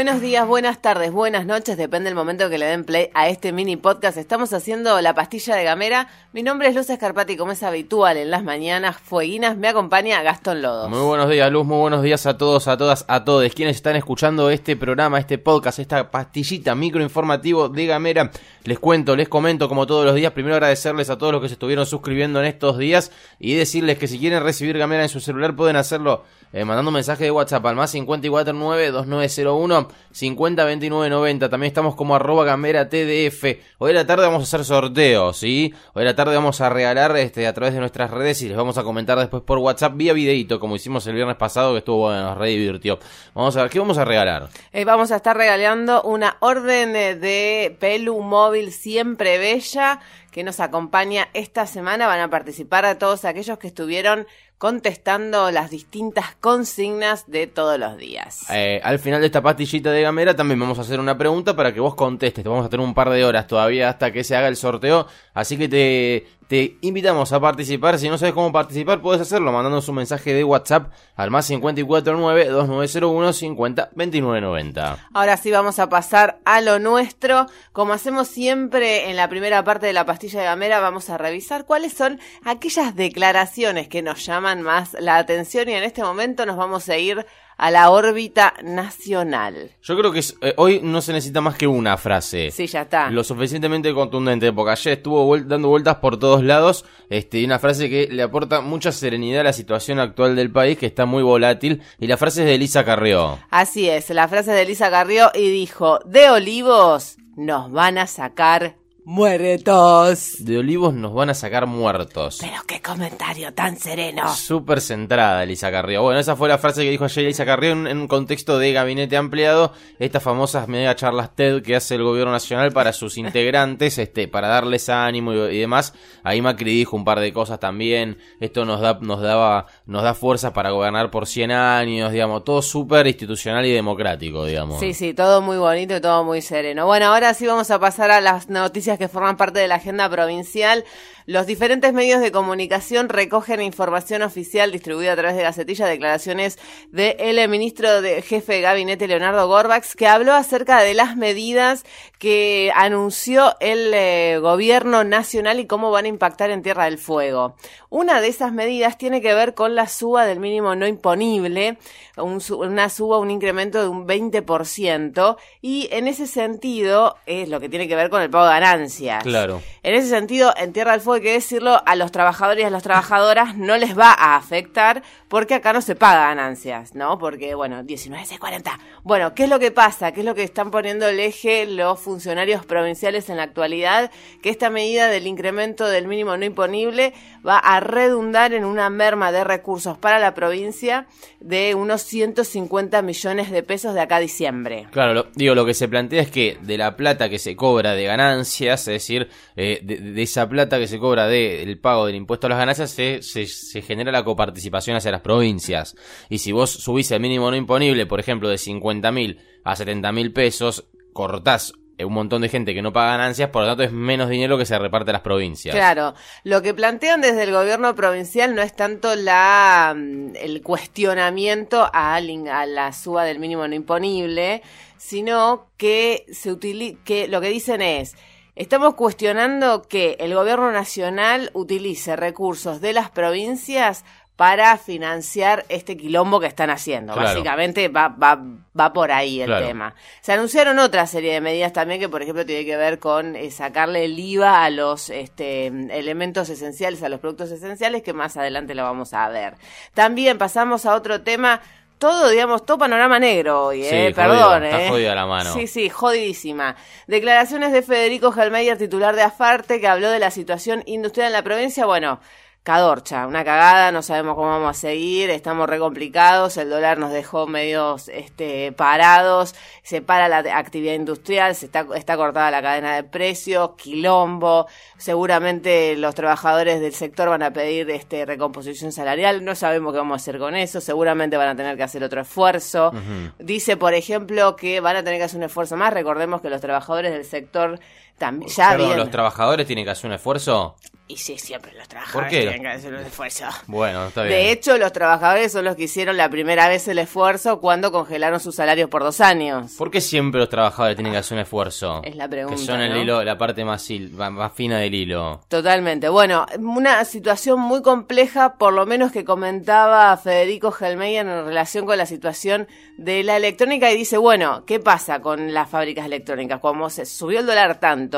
Buenos días, buenas tardes, buenas noches, depende del momento que le den play a este mini podcast. Estamos haciendo la pastilla de Gamera. Mi nombre es Luz Escarpati, como es habitual en las mañanas fueguinas, me acompaña Gastón Lodos. Muy buenos días, Luz, muy buenos días a todos, a todas, a todos quienes están escuchando este programa, este podcast, esta pastillita microinformativo de Gamera. Les cuento, les comento como todos los días. Primero agradecerles a todos los que se estuvieron suscribiendo en estos días y decirles que si quieren recibir Gamera en su celular pueden hacerlo eh, mandando un mensaje de WhatsApp al más 549-2901 502990. También estamos como arroba gamera TDF. Hoy en la tarde vamos a hacer sorteos, ¿sí? Hoy en la tarde vamos a regalar este, a través de nuestras redes y les vamos a comentar después por WhatsApp vía videito, como hicimos el viernes pasado, que estuvo bueno, nos re divirtió. Vamos a ver, ¿qué vamos a regalar? Eh, vamos a estar regalando una orden de Pelu Móvil Siempre Bella que nos acompaña esta semana. Van a participar a todos aquellos que estuvieron contestando las distintas consignas de todos los días. Eh, al final de esta pastillita de gamera también vamos a hacer una pregunta para que vos contestes. Vamos a tener un par de horas todavía hasta que se haga el sorteo. Así que te, te invitamos a participar. Si no sabes cómo participar, puedes hacerlo mandándonos un mensaje de WhatsApp al más 549-2901-50-2990. Ahora sí vamos a pasar a lo nuestro. Como hacemos siempre en la primera parte de la pastilla de gamera, vamos a revisar cuáles son aquellas declaraciones que nos llaman más la atención y en este momento nos vamos a ir a la órbita nacional. Yo creo que eh, hoy no se necesita más que una frase. Sí, ya está. Lo suficientemente contundente, porque ayer estuvo dando vueltas por todos lados, este, una frase que le aporta mucha serenidad a la situación actual del país, que está muy volátil, y la frase es de Elisa Carrió. Así es, la frase de Elisa Carrió y dijo, de olivos nos van a sacar Muertos. De olivos nos van a sacar muertos. Pero qué comentario tan sereno. Súper centrada, Elisa Carrió. Bueno, esa fue la frase que dijo ayer Elisa Carrió en, un contexto de gabinete ampliado. Estas famosas mega charlas TED que hace el gobierno nacional para sus integrantes, este, para darles ánimo y, demás. Ahí Macri dijo un par de cosas también. Esto nos da, nos daba, nos da fuerza para gobernar por 100 años, digamos. Todo súper institucional y democrático, digamos. Sí, sí, todo muy bonito y todo muy sereno. Bueno, ahora sí vamos a pasar a las noticias que forman parte de la agenda provincial. Los diferentes medios de comunicación recogen información oficial distribuida a través de Gacetilla, declaraciones del ministro de jefe de gabinete Leonardo Gorbax, que habló acerca de las medidas que anunció el eh, gobierno nacional y cómo van a impactar en Tierra del Fuego. Una de esas medidas tiene que ver con la suba del mínimo no imponible, una suba, un incremento de un 20%, y en ese sentido es lo que tiene que ver con el pago de ganancias. Claro. En ese sentido, en Tierra del Fuego que decirlo, a los trabajadores y a las trabajadoras no les va a afectar porque acá no se paga ganancias, ¿no? Porque, bueno, 19 40. Bueno, ¿qué es lo que pasa? ¿Qué es lo que están poniendo el eje los funcionarios provinciales en la actualidad? Que esta medida del incremento del mínimo no imponible va a redundar en una merma de recursos para la provincia de unos 150 millones de pesos de acá a diciembre. Claro, digo, lo que se plantea es que de la plata que se cobra de ganancias, es decir, eh, de, esa plata que se cobra del pago del impuesto a las ganancias, se, se, genera la coparticipación hacia las provincias. Y si vos subís el mínimo no imponible, por ejemplo, de 50 mil a 70 mil pesos, cortás un montón de gente que no paga ganancias, por lo tanto es menos dinero que se reparte a las provincias. Claro, lo que plantean desde el gobierno provincial no es tanto la mm, el cuestionamiento a, a la suba del mínimo no imponible, sino que se que lo que dicen es Estamos cuestionando que el gobierno nacional utilice recursos de las provincias para financiar este quilombo que están haciendo. Básicamente va, va, va por ahí el tema. Se anunciaron otra serie de medidas también que, por ejemplo, tiene que ver con eh, sacarle el IVA a los este, elementos esenciales, a los productos esenciales, que más adelante lo vamos a ver. También pasamos a otro tema todo, digamos, todo panorama negro hoy, ¿eh? Perdón, está ¿eh? jodida la mano. Sí, sí, jodidísima. Declaraciones de Federico Gelmeyer, titular de Afarte, que habló de la situación industrial en la provincia. Bueno, Cadorcha, una cagada, no sabemos cómo vamos a seguir, estamos re complicados, el dólar nos dejó medios este, parados, se para la actividad industrial, se está, está cortada la cadena de precios, quilombo, seguramente los trabajadores del sector van a pedir este, recomposición salarial, no sabemos qué vamos a hacer con eso, seguramente van a tener que hacer otro esfuerzo. Dice, por ejemplo, que van a tener que hacer un esfuerzo más, recordemos que los trabajadores del sector también ya Perdón, ¿los trabajadores tienen que hacer un esfuerzo? y sí, siempre los trabajadores tienen que hacer un esfuerzo. Bueno, está bien. De hecho, los trabajadores son los que hicieron la primera vez el esfuerzo cuando congelaron sus salarios por dos años. ¿Por qué siempre los trabajadores tienen que hacer un esfuerzo? Es la pregunta, Que son el hilo, la parte más- más fina del hilo. Totalmente. Bueno, una situación muy compleja, por lo menos que comentaba Federico Gelmeyer en relación con la situación de la electrónica y dice, bueno, ¿qué pasa con las fábricas electrónicas? Como se subió el dólar tanto,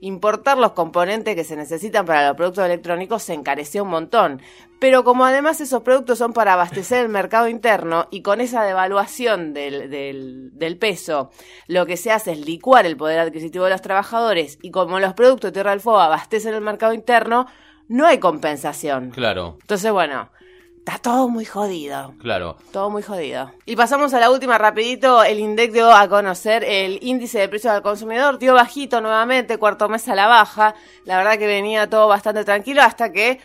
importar los componentes que se necesitan para los productos electrónicos se encareció un montón. Pero como además esos productos son para abastecer el mercado interno y con esa devaluación del, del, del peso, lo que se hace es licuar el poder adquisitivo de los trabajadores y como los productos de Tierra del Fuego abastecen el mercado interno, no hay compensación. Claro, Entonces, bueno, está todo muy jodido. claro. Todo muy jodido. Y pasamos a la última rapidito. El INDEC dio a conocer el índice de precios al consumidor. Dio bajito nuevamente, cuarto mes a la baja. La verdad que venía todo bastante tranquilo hasta que...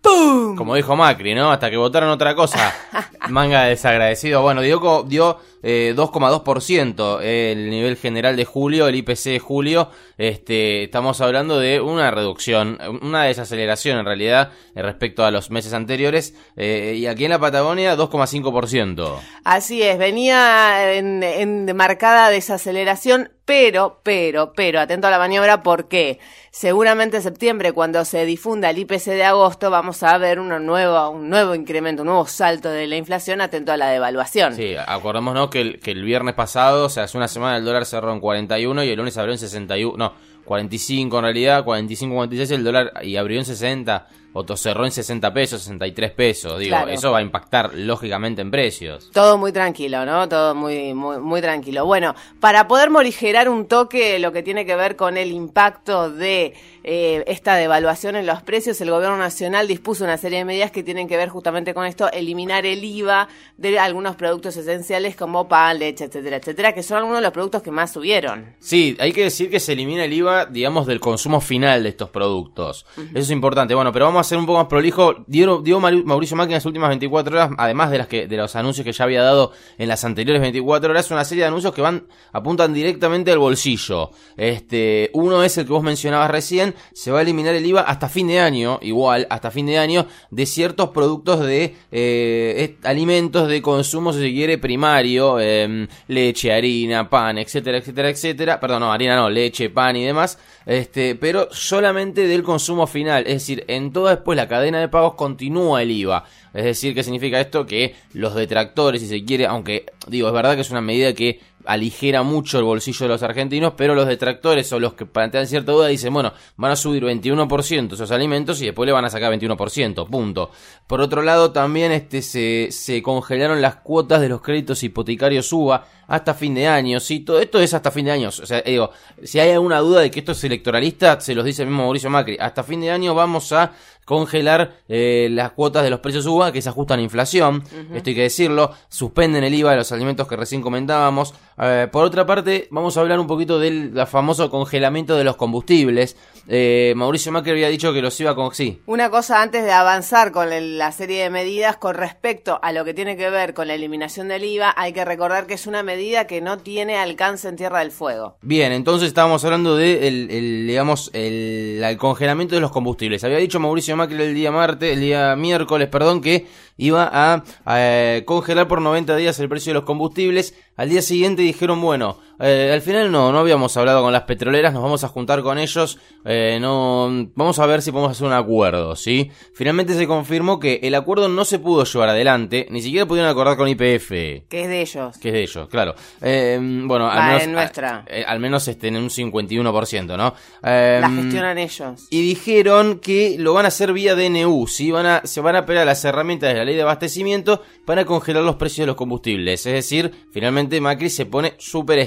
¡Pum! Como dijo Macri, ¿no? Hasta que votaron otra cosa. Manga de desagradecido. Bueno, dio, dio eh, 2,2% el nivel general de julio, el IPC de julio. Este, estamos hablando de una reducción, una desaceleración en realidad eh, respecto a los meses anteriores. Eh, y aquí en la Patagonia, 2,5%. Así es, venía en, en marcada desaceleración, pero, pero, pero, atento a la maniobra porque seguramente en septiembre, cuando se difunda el IPC de agosto, vamos a ver una nueva, un nuevo incremento, un nuevo salto de la inflación, atento a la devaluación. Sí, acordémonos que el, que el viernes pasado, o sea, hace una semana el dólar cerró en 41 y el lunes abrió en 61, no, 45 en realidad, 45, 46 el dólar y abrió en 60, o cerró en 60 pesos, 63 pesos, digo, Claro. eso va a impactar lógicamente en precios. Todo muy tranquilo, ¿no? Todo muy, muy, muy tranquilo. Bueno, para poder morigerar un toque lo que tiene que ver con el impacto de eh, esta devaluación en los precios, el gobierno nacional dispuso una serie de medidas que tienen que ver justamente con esto, eliminar el IVA de algunos productos esenciales como pan, leche, etcétera, etcétera, que son algunos de los productos que más subieron. Sí, hay que decir que se elimina el IVA, digamos, del consumo final de estos productos. Eso es importante. Bueno, pero vamos a ser un poco más prolijo. Dio, dio Mauri- Mauricio Macri en las últimas 24 horas, además de las que de los anuncios que ya había dado en las anteriores 24 horas, una serie de anuncios que van apuntan directamente al bolsillo. Este, uno es el que vos mencionabas recién, se va a eliminar el IVA hasta fin de año, igual, hasta fin de año, de ciertos productos de eh, alimentos de consumo, si se quiere, primario, em, leche, harina, pan, etcétera, etcétera, etcétera. Perdón, no, harina no, leche, pan y demás. Este, pero solamente del consumo final. Es decir, en después la cadena de pagos continúa el IVA. Es decir, ¿qué significa esto? Que los detractores, si se quiere, aunque digo, es verdad que es una medida que aligera mucho el bolsillo de los argentinos, pero los detractores o los que plantean cierta duda dicen, bueno, van a subir 21% esos alimentos y después le van a sacar 21%, punto. Por otro lado, también este se, congelaron las cuotas de los créditos hipotecarios UBA hasta fin de año, sí, todo esto es hasta fin de año, o sea, digo, si hay alguna duda de que esto es electoralista, se los dice el mismo Mauricio Macri, hasta fin de año vamos a congelar eh, las cuotas de los precios UBA que se ajustan a inflación, esto hay que decirlo, suspenden el IVA de los alimentos que recién comentábamos. Eh, por otra parte, vamos a hablar un poquito del famoso congelamiento de los combustibles. Eh, Mauricio Macri había dicho que los iba con... Sí, Una cosa antes de avanzar con la serie de medidas con respecto a lo que tiene que ver con la eliminación del IVA, hay que recordar que es una medida que no tiene alcance en Tierra del Fuego. Bien, entonces estábamos hablando de el, el, digamos el, el congelamiento de los combustibles. Había dicho Mauricio Macri el día martes, el día miércoles, perdón, que iba a, eh, congelar por 90 días el precio de los combustibles. Al día siguiente dijeron, bueno, eh, al final no, no habíamos hablado con las petroleras, nos vamos a juntar con ellos, eh, no, vamos a ver si podemos hacer un acuerdo, ¿sí? Finalmente se confirmó que el acuerdo no se pudo llevar adelante, ni siquiera pudieron acordar con IPF. Que es de ellos. Que es de ellos, claro. Eh, bueno, al Va, menos, en nuestra. al menos este, en un 51%, ¿no? La gestionan ellos. y dijeron que lo van a hacer vía DNU, ¿sí? Van a, se van a apelar a las herramientas de la ley de abastecimiento para congelar los precios de los combustibles. Es decir, finalmente Macri se pone súper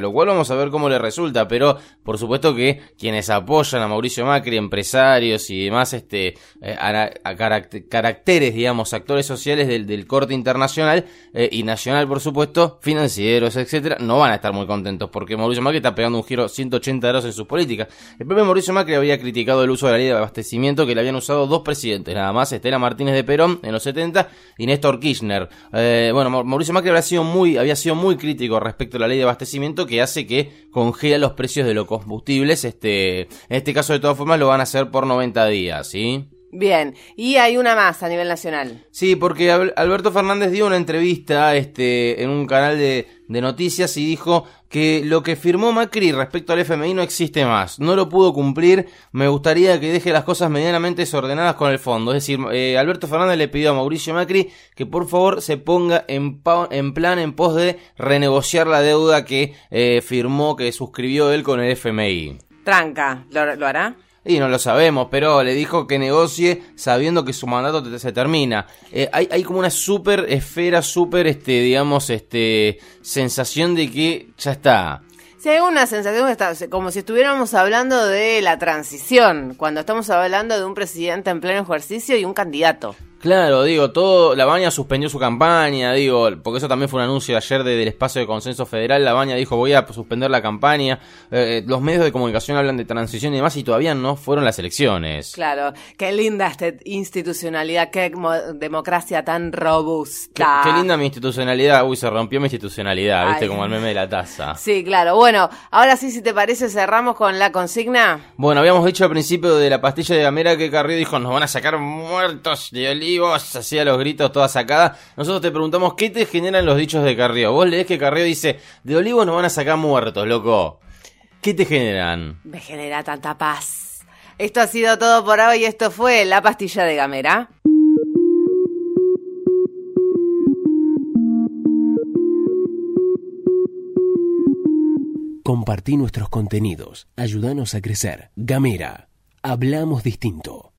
lo cual vamos a ver cómo le resulta, pero por supuesto que quienes apoyan a Mauricio Macri, empresarios y demás este, eh, a, caracteres, digamos, actores sociales del, corte internacional eh, y nacional, por supuesto, financieros, etcétera, no van a estar muy contentos porque Mauricio Macri está pegando un giro 180 grados en sus políticas. El propio Mauricio Macri había criticado el uso de la ley de abastecimiento que le habían usado dos presidentes, nada más, Estela Martínez de Perón en los 70 y Néstor Kirchner. Eh, bueno, Mauricio Macri había sido, muy, había sido muy crítico respecto a la ley de abastecimiento que hace que congela los precios de los combustibles. Este, en este caso, de todas formas, lo van a hacer por 90 días, ¿sí? Bien, y hay una más a nivel nacional. Sí, porque Alberto Fernández dio una entrevista este, en un canal de, de, noticias y dijo que lo que firmó Macri respecto al FMI no existe más. No lo pudo cumplir. Me gustaría que deje las cosas medianamente desordenadas con el fondo. Es decir, eh, Alberto Fernández le pidió a Mauricio Macri que por favor se ponga en, en plan en pos de renegociar la deuda que eh, firmó, que suscribió él con el FMI. Tranca, lo hará? Y no lo sabemos, pero le dijo que negocie sabiendo que su mandato se termina. Eh, hay, hay como una super esfera, super, este, digamos, este, sensación de que ya está. Sí, hay una sensación está, como si estuviéramos hablando de la transición, cuando estamos hablando de un presidente en pleno ejercicio y un candidato. Claro, digo, todo, La Baña suspendió su campaña, digo, porque eso también fue un anuncio ayer del espacio de consenso federal, La Baña dijo voy a suspender la campaña, eh, los medios de comunicación hablan de transición y demás y todavía no fueron las elecciones. Claro, qué linda esta institucionalidad, qué democracia tan robusta. Qué, linda mi institucionalidad, uy, se rompió mi institucionalidad, viste, como el meme de la taza. Sí, claro, bueno, ahora sí, si te parece, cerramos con la consigna. Bueno, habíamos dicho al principio de la pastilla de Gamera que Carrillo dijo, nos van a sacar muertos de oliva vos hacía los gritos toda sacada. Nosotros te preguntamos, ¿qué te generan los dichos de Carrió? Vos lees que Carrió dice, de olivos nos van a sacar muertos, loco. ¿Qué te generan? Me genera tanta paz. Esto ha sido todo por hoy. Esto fue La Pastilla de Gamera. Compartí nuestros contenidos. Ayúdanos a crecer. Gamera. Hablamos distinto.